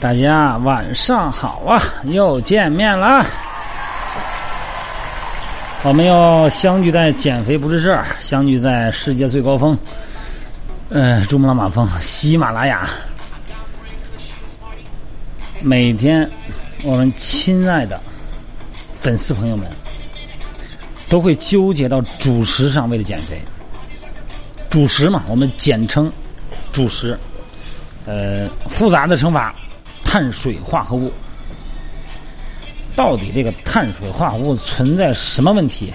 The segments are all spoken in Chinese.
大家晚上好啊，又见面了。我们又相聚在减肥不是事儿，相聚在世界最高峰，呃，珠穆朗玛峰喜马拉雅。每天，我们亲爱的粉丝朋友们都会纠结到主食上，为了减肥。主食嘛，我们简称主食。呃，复杂的称法，碳水化合物。到底这个碳水化合物存在什么问题？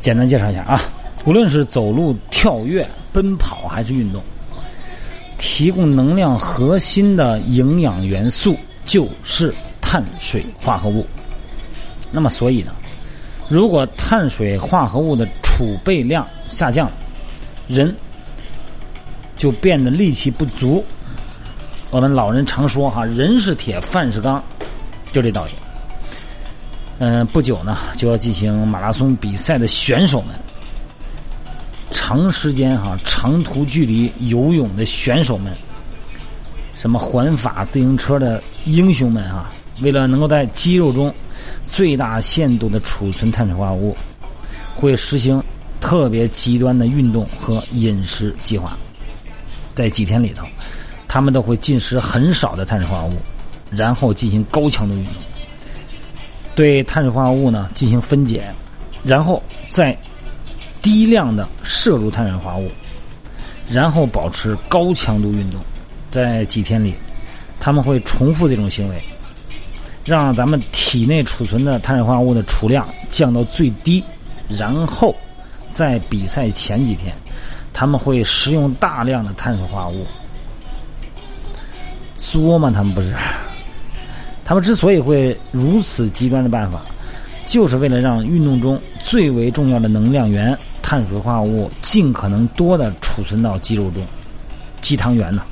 简单介绍一下啊，无论是走路、跳跃、奔跑还是运动，提供能量核心的营养元素就是碳水化合物。那么，所以呢，如果碳水化合物的储备量下降，人。就变得力气不足。我们老人常说哈，人是铁，饭是钢，就这道理。嗯，不久呢就要进行马拉松比赛的选手们，长时间哈长途距离游泳的选手们，什么环法自行车的英雄们啊，为了能够在肌肉中最大限度的储存碳水化合物，会实行特别极端的运动和饮食计划。在几天里头，他们都会进食很少的碳水化合物，然后进行高强度运动，对碳水化合物呢进行分解，然后再低量的摄入碳水化合物，然后保持高强度运动。在几天里，他们会重复这种行为，让咱们体内储存的碳水化合物的储量降到最低，然后在比赛前几天。他们会食用大量的碳水化合物，作吗？他们不是。他们之所以会如此极端的办法，就是为了让运动中最为重要的能量源碳水化合物尽可能多的储存到肌肉中。肌糖原呢？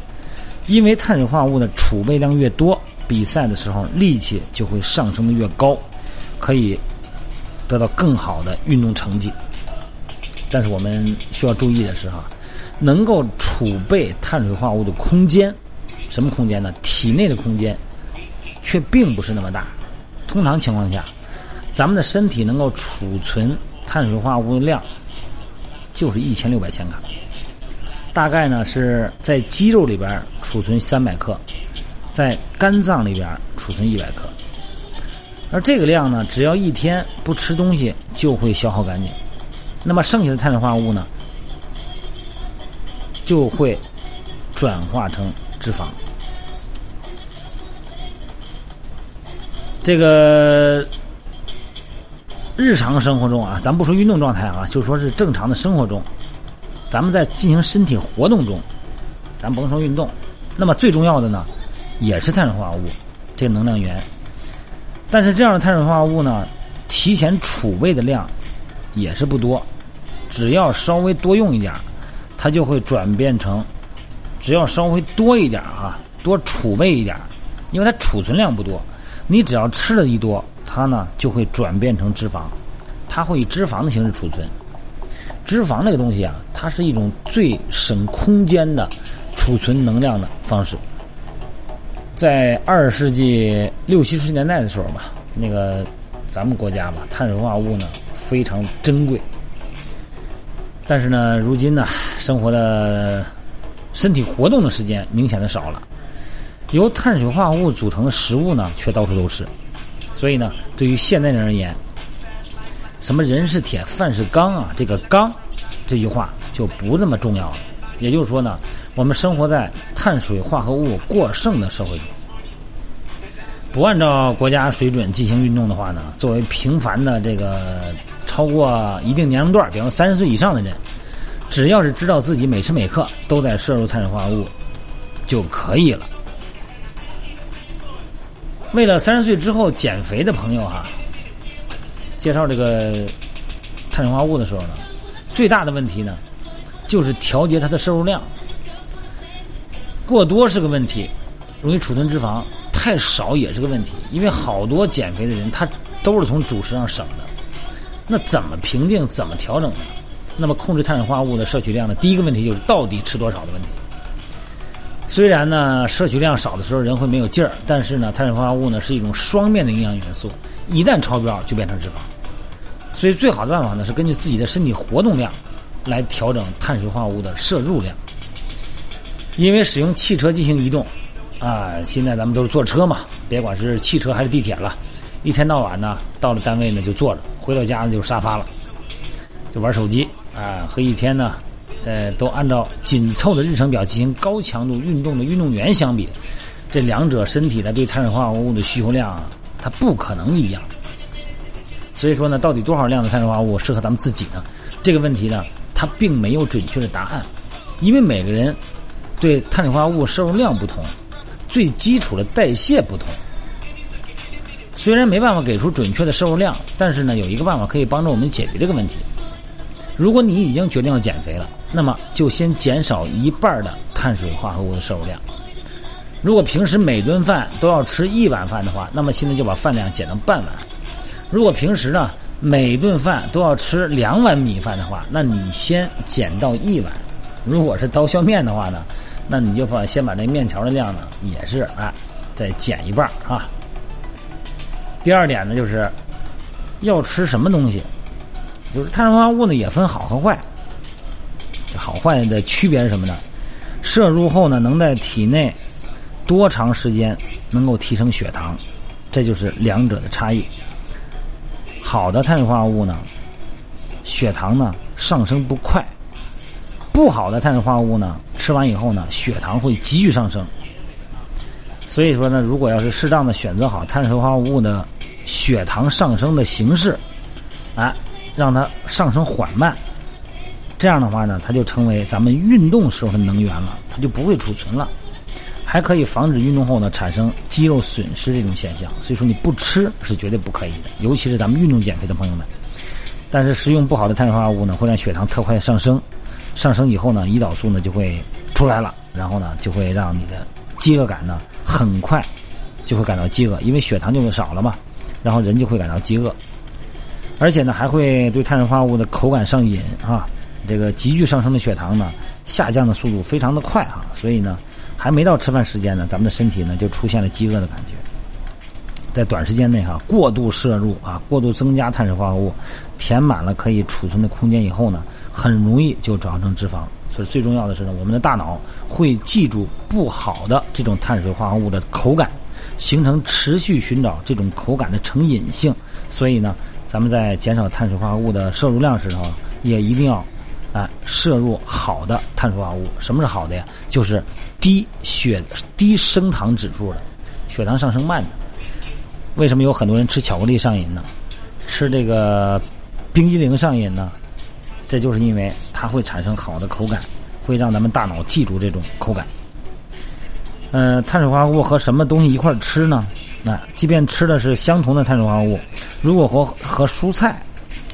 因为碳水化合物的储备量越多，比赛的时候力气就会上升的越高，可以得到更好的运动成绩。但是我们需要注意的是哈，能够储备碳水化合物的空间，什么空间呢？体内的空间，却并不是那么大。通常情况下，咱们的身体能够储存碳水化合物的量，就是一千六百千卡。大概呢是在肌肉里边储存三百克，在肝脏里边储存一百克。而这个量呢，只要一天不吃东西，就会消耗干净。那么剩下的碳水化合物呢，就会转化成脂肪。这个日常生活中啊，咱不说运动状态啊，就说是正常的生活中，咱们在进行身体活动中，咱甭说运动，那么最重要的呢，也是碳水化合物，这个能量源。但是这样的碳水化合物呢，提前储备的量也是不多。只要稍微多用一点它就会转变成；只要稍微多一点啊，多储备一点因为它储存量不多。你只要吃的一多，它呢就会转变成脂肪，它会以脂肪的形式储存。脂肪这个东西啊，它是一种最省空间的储存能量的方式。在二十世纪六七十年代的时候吧，那个咱们国家吧，碳水化合物呢非常珍贵。但是呢，如今呢，生活的身体活动的时间明显的少了，由碳水化合物组成的食物呢，却到处都是。所以呢，对于现代人而言，什么人是铁，饭是钢啊，这个钢这句话就不那么重要了。也就是说呢，我们生活在碳水化合物过剩的社会中，不按照国家水准进行运动的话呢，作为平凡的这个。超过一定年龄段，比方三十岁以上的人，只要是知道自己每时每刻都在摄入碳水化合物就可以了。为了三十岁之后减肥的朋友哈，介绍这个碳水化合物的时候呢，最大的问题呢，就是调节它的摄入量。过多是个问题，容易储存脂肪；太少也是个问题，因为好多减肥的人他都是从主食上省的。那怎么评定？怎么调整呢？那么控制碳水化合物的摄取量呢？第一个问题就是到底吃多少的问题。虽然呢摄取量少的时候人会没有劲儿，但是呢碳水化合物呢是一种双面的营养元素，一旦超标就变成脂肪。所以最好的办法呢是根据自己的身体活动量来调整碳水化合物的摄入量。因为使用汽车进行移动，啊，现在咱们都是坐车嘛，别管是汽车还是地铁了，一天到晚呢到了单位呢就坐着，回到家呢就沙发了，就玩手机啊，和一天呢。呃，都按照紧凑的日程表进行高强度运动的运动员相比，这两者身体的对碳水化合物的需求量，它不可能一样。所以说呢，到底多少量的碳水化合物适合咱们自己呢？这个问题呢，它并没有准确的答案，因为每个人对碳水化合物摄入量不同，最基础的代谢不同。虽然没办法给出准确的摄入量，但是呢，有一个办法可以帮助我们解决这个问题。如果你已经决定要减肥了，那么就先减少一半的碳水化合物的摄入量。如果平时每顿饭都要吃一碗饭的话，那么现在就把饭量减到半碗。如果平时呢每顿饭都要吃两碗米饭的话，那你先减到一碗。如果是刀削面的话呢，那你就把先把那面条的量呢也是啊再减一半啊。第二点呢就是要吃什么东西。就是碳水化合物呢，也分好和坏。这好坏的区别是什么呢？摄入后呢，能在体内多长时间能够提升血糖，这就是两者的差异。好的碳水化合物呢，血糖呢上升不快；不好的碳水化合物呢，吃完以后呢，血糖会急剧上升。所以说呢，如果要是适当的选择好碳水化合物的血糖上升的形式，啊。让它上升缓慢，这样的话呢，它就成为咱们运动时候的能源了，它就不会储存了，还可以防止运动后呢产生肌肉损失这种现象。所以说你不吃是绝对不可以的，尤其是咱们运动减肥的朋友们。但是食用不好的碳水化合物呢，会让血糖特快上升，上升以后呢，胰岛素呢就会出来了，然后呢就会让你的饥饿感呢很快就会感到饥饿，因为血糖就会少了嘛，然后人就会感到饥饿。而且呢，还会对碳水化合物的口感上瘾啊！这个急剧上升的血糖呢，下降的速度非常的快啊！所以呢，还没到吃饭时间呢，咱们的身体呢就出现了饥饿的感觉。在短时间内哈，过度摄入啊，过度增加碳水化合物，填满了可以储存的空间以后呢，很容易就转化成脂肪。所以最重要的是呢，我们的大脑会记住不好的这种碳水化合物的口感，形成持续寻找这种口感的成瘾性。所以呢。咱们在减少碳水化合物的摄入量时候，也一定要，啊，摄入好的碳水化合物。什么是好的呀？就是低血、低升糖指数的，血糖上升慢的。为什么有很多人吃巧克力上瘾呢？吃这个冰激凌上瘾呢？这就是因为它会产生好的口感，会让咱们大脑记住这种口感。嗯，碳水化合物和什么东西一块吃呢？那即便吃的是相同的碳水化合物，如果和和蔬菜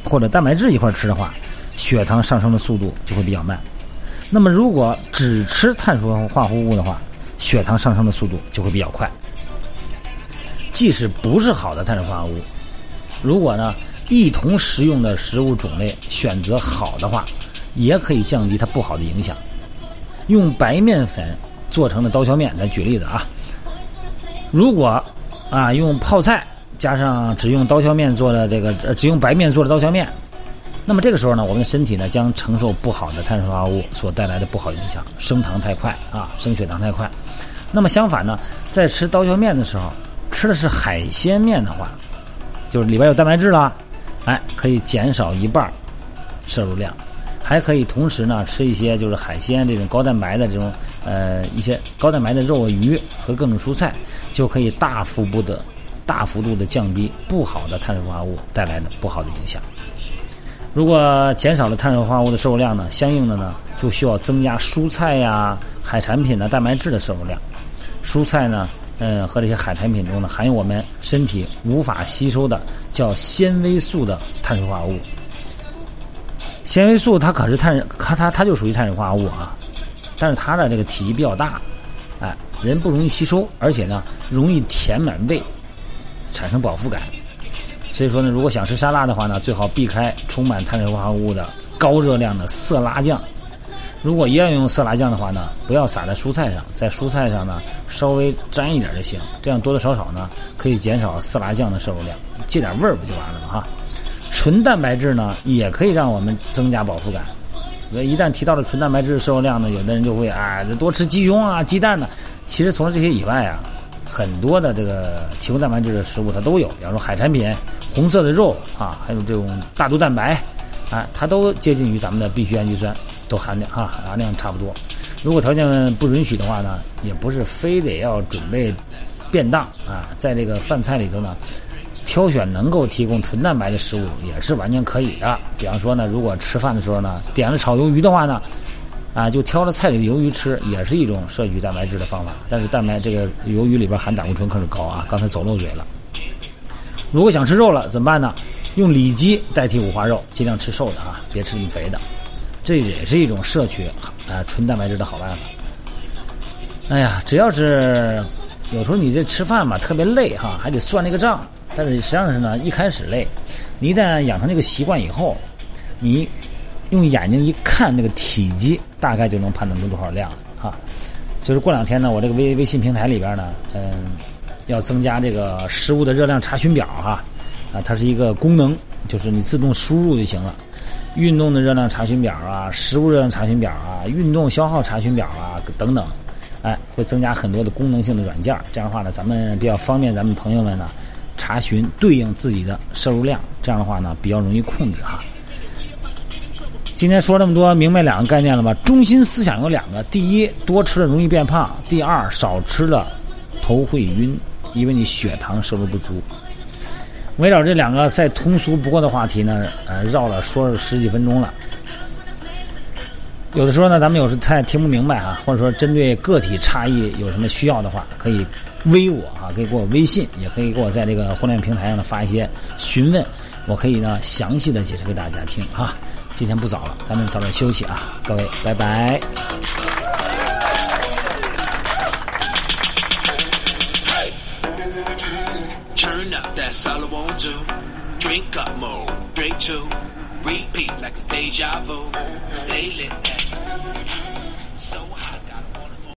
或者蛋白质一块吃的话，血糖上升的速度就会比较慢。那么如果只吃碳水化合物的话，血糖上升的速度就会比较快。即使不是好的碳水化合物，如果呢一同食用的食物种类选择好的话，也可以降低它不好的影响。用白面粉做成的刀削面，咱举例子啊，如果啊，用泡菜加上只用刀削面做的这个，只用白面做的刀削面，那么这个时候呢，我们的身体呢将承受不好的碳水化合物所带来的不好影响，升糖太快啊，升血糖太快。那么相反呢，在吃刀削面的时候，吃的是海鲜面的话，就是里边有蛋白质了，哎，可以减少一半摄入量，还可以同时呢吃一些就是海鲜这种高蛋白的这种呃一些高蛋白的肉鱼和各种蔬菜。就可以大幅度的、大幅度的降低不好的碳水化合物带来的不好的影响。如果减少了碳水化合物的摄入量呢，相应的呢就需要增加蔬菜呀、海产品的蛋白质的摄入量。蔬菜呢，嗯，和这些海产品中呢含有我们身体无法吸收的叫纤维素的碳水化合物。纤维素它可是碳，它它它就属于碳水化合物啊，但是它的这个体积比较大。哎，人不容易吸收，而且呢，容易填满胃，产生饱腹感。所以说呢，如果想吃沙拉的话呢，最好避开充满碳水化合物的高热量的色拉酱。如果一样用色拉酱的话呢，不要撒在蔬菜上，在蔬菜上呢稍微沾一点就行，这样多多少少呢可以减少色拉酱的摄入量，借点味儿不就完了吗？哈，纯蛋白质呢也可以让我们增加饱腹感。所以一旦提到了纯蛋白质摄入量呢，有的人就会啊多吃鸡胸啊、鸡蛋呢。其实除了这些以外啊，很多的这个提供蛋白质的食物它都有，比方说海产品、红色的肉啊，还有这种大豆蛋白啊，它都接近于咱们的必需氨基酸。都含量啊含量差不多，如果条件不允许的话呢，也不是非得要准备便当啊，在这个饭菜里头呢，挑选能够提供纯蛋白的食物也是完全可以的。比方说呢，如果吃饭的时候呢，点了炒鱿鱼的话呢，啊，就挑了菜里的鱿鱼吃，也是一种摄取蛋白质的方法。但是蛋白这个鱿鱼里边含胆固醇可是高啊，刚才走漏嘴了。如果想吃肉了怎么办呢？用里脊代替五花肉，尽量吃瘦的啊，别吃那么肥的。这也是一种摄取啊纯蛋白质的好办法。哎呀，只要是有时候你这吃饭嘛特别累哈，还得算那个账。但是实际上是呢，一开始累，你一旦养成这个习惯以后，你用眼睛一看那个体积，大概就能判断出多少量哈。就是过两天呢，我这个微微信平台里边呢，嗯，要增加这个食物的热量查询表哈啊，它是一个功能，就是你自动输入就行了。运动的热量查询表啊，食物热量查询表啊，运动消耗查询表啊等等，哎，会增加很多的功能性的软件这样的话呢，咱们比较方便咱们朋友们呢查询对应自己的摄入量。这样的话呢，比较容易控制哈。今天说这么多，明白两个概念了吧？中心思想有两个：第一，多吃了容易变胖；第二，少吃了头会晕，因为你血糖摄入不足。围绕这两个再通俗不过的话题呢，呃，绕了说了十几分钟了。有的时候呢，咱们有时太听不明白啊，或者说针对个体差异有什么需要的话，可以微我啊，可以给我微信，也可以给我在这个互联网平台上呢发一些询问，我可以呢详细的解释给大家听啊。今天不早了，咱们早点休息啊，各位，拜拜。Drink up more, drink two, repeat like a deja vu. Stay lit.